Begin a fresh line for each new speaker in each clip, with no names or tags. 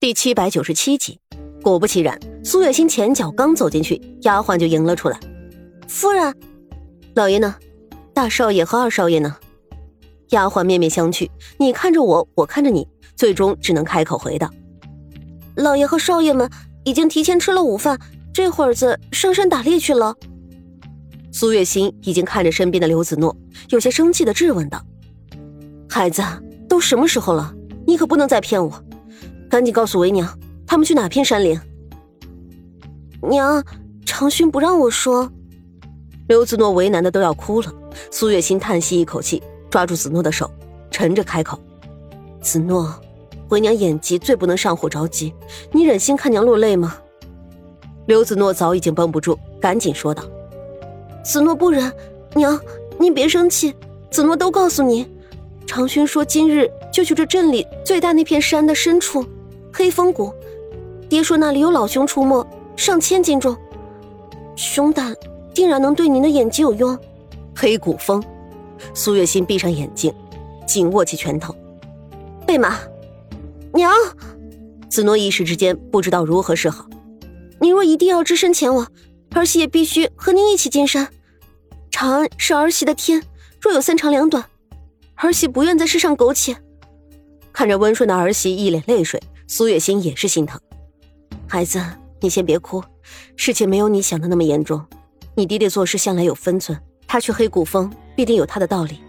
第七百九十七集，果不其然，苏月心前脚刚走进去，丫鬟就迎了出来。
夫人，
老爷呢？大少爷和二少爷呢？丫鬟面面相觑，你看着我，我看着你，最终只能开口回道：“
老爷和少爷们已经提前吃了午饭，这会儿子上山打猎去了。”
苏月心已经看着身边的刘子诺，有些生气的质问道：“孩子，都什么时候了？你可不能再骗我！”赶紧告诉为娘，他们去哪片山林？
娘，长勋不让我说。
刘子诺为难的都要哭了。苏月心叹息一口气，抓住子诺的手，沉着开口：“子诺，为娘眼疾，最不能上火着急，你忍心看娘落泪吗？”刘子诺早已经绷不住，赶紧说道：“
子诺不忍，娘，您别生气。子诺都告诉您，长勋说今日就去这镇里最大那片山的深处。”黑风谷，爹说那里有老熊出没，上千斤重，熊胆定然能对您的眼睛有用。
黑谷峰，苏月心闭上眼睛，紧握起拳头。贝玛，
娘，
子诺一时之间不知道如何是好。
您若一定要只身前往，儿媳也必须和您一起进山。长安是儿媳的天，若有三长两短，儿媳不愿在世上苟且。
看着温顺的儿媳一脸泪水。苏月心也是心疼，孩子，你先别哭，事情没有你想的那么严重。你爹爹做事向来有分寸，他去黑谷峰必定有他的道理。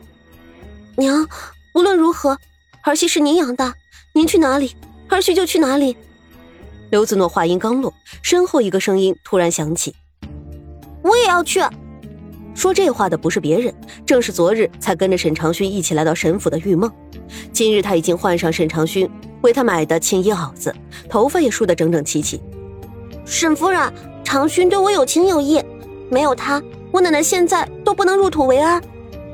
娘，无论如何，儿媳是您养大，您去哪里，儿媳就去哪里。
刘子诺话音刚落，身后一个声音突然响起：“
我也要去。”
说这话的不是别人，正是昨日才跟着沈长勋一起来到沈府的玉梦。今日他已经换上沈长勋。为他买的青衣袄子，头发也梳得整整齐齐。
沈夫人，长勋对我有情有义，没有他，我奶奶现在都不能入土为安。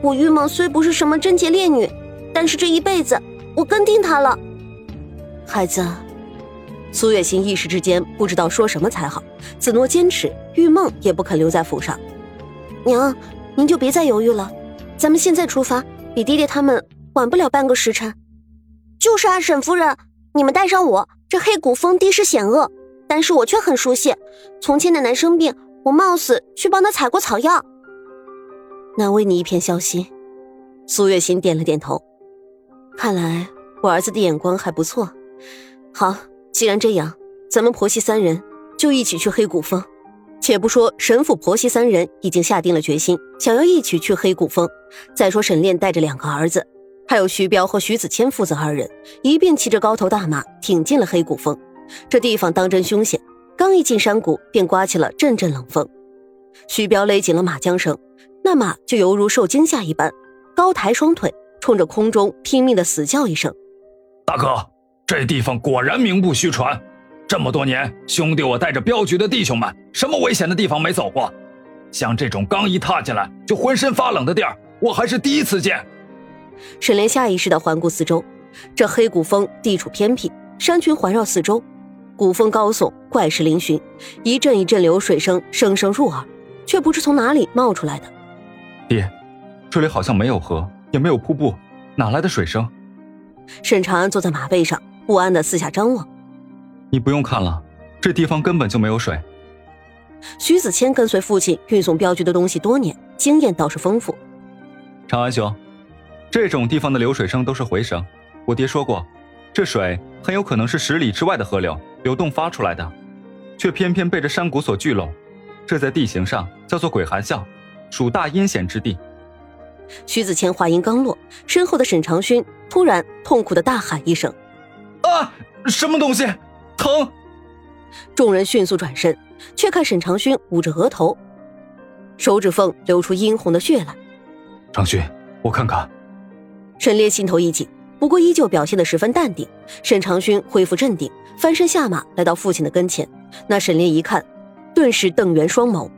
我玉梦虽不是什么贞洁烈女，但是这一辈子我跟定他了。
孩子，苏月心一时之间不知道说什么才好。子诺坚持，玉梦也不肯留在府上。
娘，您就别再犹豫了，咱们现在出发，比爹爹他们晚不了半个时辰。就是啊，沈夫人，你们带上我。这黑谷峰地势险恶，但是我却很熟悉。从前奶奶生病，我冒死去帮她采过草药。
难为你一片孝心。苏月心点了点头。看来我儿子的眼光还不错。好，既然这样，咱们婆媳三人就一起去黑谷峰。且不说沈府婆媳三人已经下定了决心，想要一起去黑谷峰。再说沈炼带着两个儿子。还有徐彪和徐子谦父子二人，一并骑着高头大马挺进了黑谷峰。这地方当真凶险，刚一进山谷，便刮起了阵阵冷风。徐彪勒紧了马缰绳，那马就犹如受惊吓一般，高抬双腿，冲着空中拼命的死叫一声：“
大哥，这地方果然名不虚传。这么多年，兄弟我带着镖局的弟兄们，什么危险的地方没走过？像这种刚一踏进来就浑身发冷的地儿，我还是第一次见。”
沈炼下意识的环顾四周，这黑谷峰地处偏僻，山群环绕四周，古峰高耸，怪石嶙峋，一阵一阵流水声声声入耳，却不知从哪里冒出来的。
爹，这里好像没有河，也没有瀑布，哪来的水声？
沈长安坐在马背上，不安的四下张望。
你不用看了，这地方根本就没有水。
徐子谦跟随父亲运送镖局的东西多年，经验倒是丰富。
长安兄。这种地方的流水声都是回声，我爹说过，这水很有可能是十里之外的河流流动发出来的，却偏偏被这山谷所聚拢，这在地形上叫做鬼寒啸，属大阴险之地。
徐子谦话音刚落，身后的沈长勋突然痛苦的大喊一声：“
啊，什么东西，疼！”
众人迅速转身，却看沈长勋捂着额头，手指缝流出殷红的血来。
长勋，我看看。
沈烈心头一紧，不过依旧表现得十分淡定。沈长勋恢复镇定，翻身下马，来到父亲的跟前。那沈烈一看，顿时瞪圆双眸。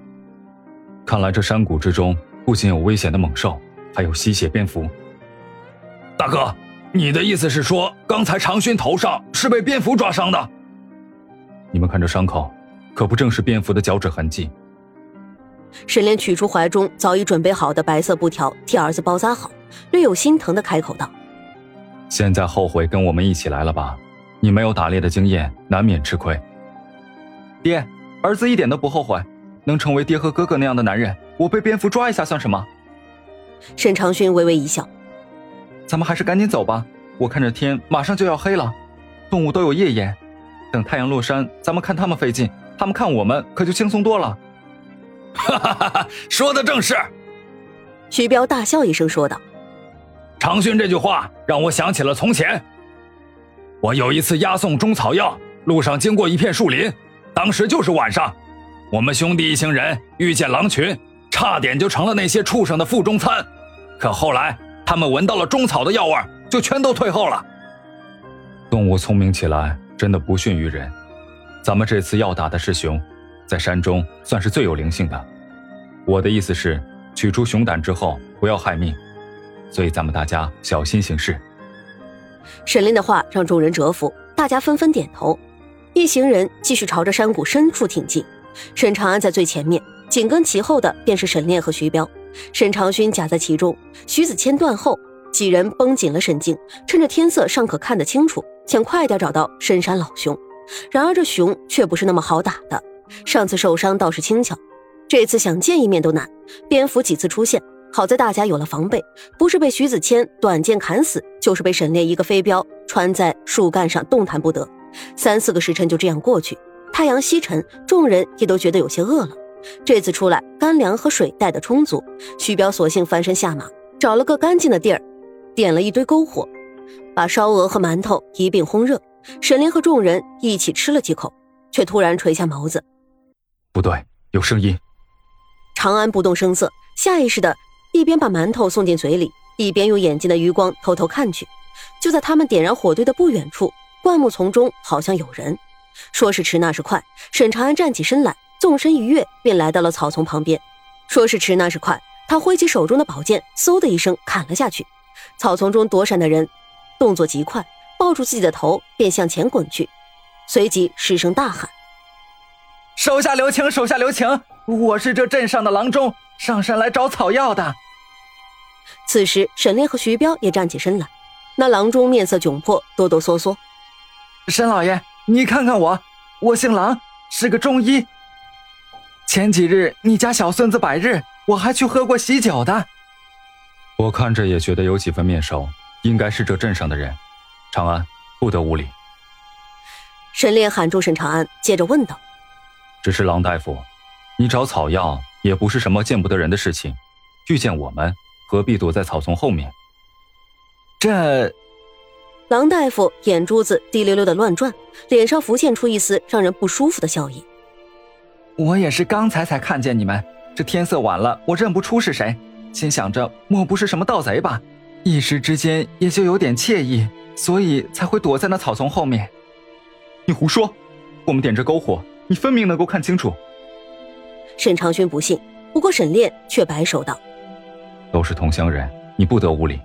看来这山谷之中不仅有危险的猛兽，还有吸血蝙蝠。
大哥，你的意思是说，刚才长勋头上是被蝙蝠抓伤的？
你们看这伤口，可不正是蝙蝠的脚趾痕迹？
沈炼取出怀中早已准备好的白色布条，替儿子包扎好。略有心疼的开口道：“
现在后悔跟我们一起来了吧？你没有打猎的经验，难免吃亏。爹，儿子一点都不后悔，能成为爹和哥哥那样的男人，我被蝙蝠抓一下算什么？
沈长勋微微一笑：“
咱们还是赶紧走吧，我看着天马上就要黑了，动物都有夜眼，等太阳落山，咱们看他们费劲，他们看我们可就轻松多了。”
哈哈哈哈说的正是。
徐彪大笑一声说道：“
长勋这句话让我想起了从前。我有一次押送中草药，路上经过一片树林，当时就是晚上，我们兄弟一行人遇见狼群，差点就成了那些畜生的腹中餐。可后来他们闻到了中草的药味，就全都退后了。
动物聪明起来真的不逊于人。咱们这次要打的是熊，在山中算是最有灵性的。我的意思是。”取出熊胆之后，不要害命，所以咱们大家小心行事。
沈炼的话让众人折服，大家纷纷点头。一行人继续朝着山谷深处挺进，沈长安在最前面，紧跟其后的便是沈炼和徐彪，沈长勋夹在其中，徐子谦断后。几人绷紧了神经，趁着天色尚可看得清楚，想快点找到深山老熊。然而这熊却不是那么好打的，上次受伤倒是轻巧。这次想见一面都难，蝙蝠几次出现，好在大家有了防备，不是被徐子谦短剑砍死，就是被沈炼一个飞镖穿在树干上动弹不得。三四个时辰就这样过去，太阳西沉，众人也都觉得有些饿了。这次出来，干粮和水带的充足，徐彪索性翻身下马，找了个干净的地儿，点了一堆篝火，把烧鹅和馒头一并烘热。沈炼和众人一起吃了几口，却突然垂下眸子，
不对，有声音。
长安不动声色，下意识的一边把馒头送进嘴里，一边用眼睛的余光偷偷看去。就在他们点燃火堆的不远处，灌木丛中好像有人。说时迟，那时快，沈长安站起身来，纵身一跃，便来到了草丛旁边。说时迟，那时快，他挥起手中的宝剑，嗖的一声砍了下去。草丛中躲闪的人动作极快，抱住自己的头便向前滚去，随即失声大喊：“
手下留情，手下留情！”我是这镇上的郎中，上山来找草药的。
此时，沈炼和徐彪也站起身来。那郎中面色窘迫，哆哆嗦嗦：“
沈老爷，你看看我，我姓郎，是个中医。前几日你家小孙子百日，我还去喝过喜酒的。
我看着也觉得有几分面熟，应该是这镇上的人。长安，不得无礼。”
沈炼喊住沈长安，接着问道：“
只是郎大夫。”你找草药也不是什么见不得人的事情，遇见我们何必躲在草丛后面？
这，
狼大夫眼珠子滴溜溜的乱转，脸上浮现出一丝让人不舒服的笑意。
我也是刚才才看见你们，这天色晚了，我认不出是谁，心想着莫不是什么盗贼吧，一时之间也就有点惬意，所以才会躲在那草丛后面。
你胡说！我们点着篝火，你分明能够看清楚。
沈长轩不信，不过沈炼却摆手道：“
都是同乡人，你不得无礼。”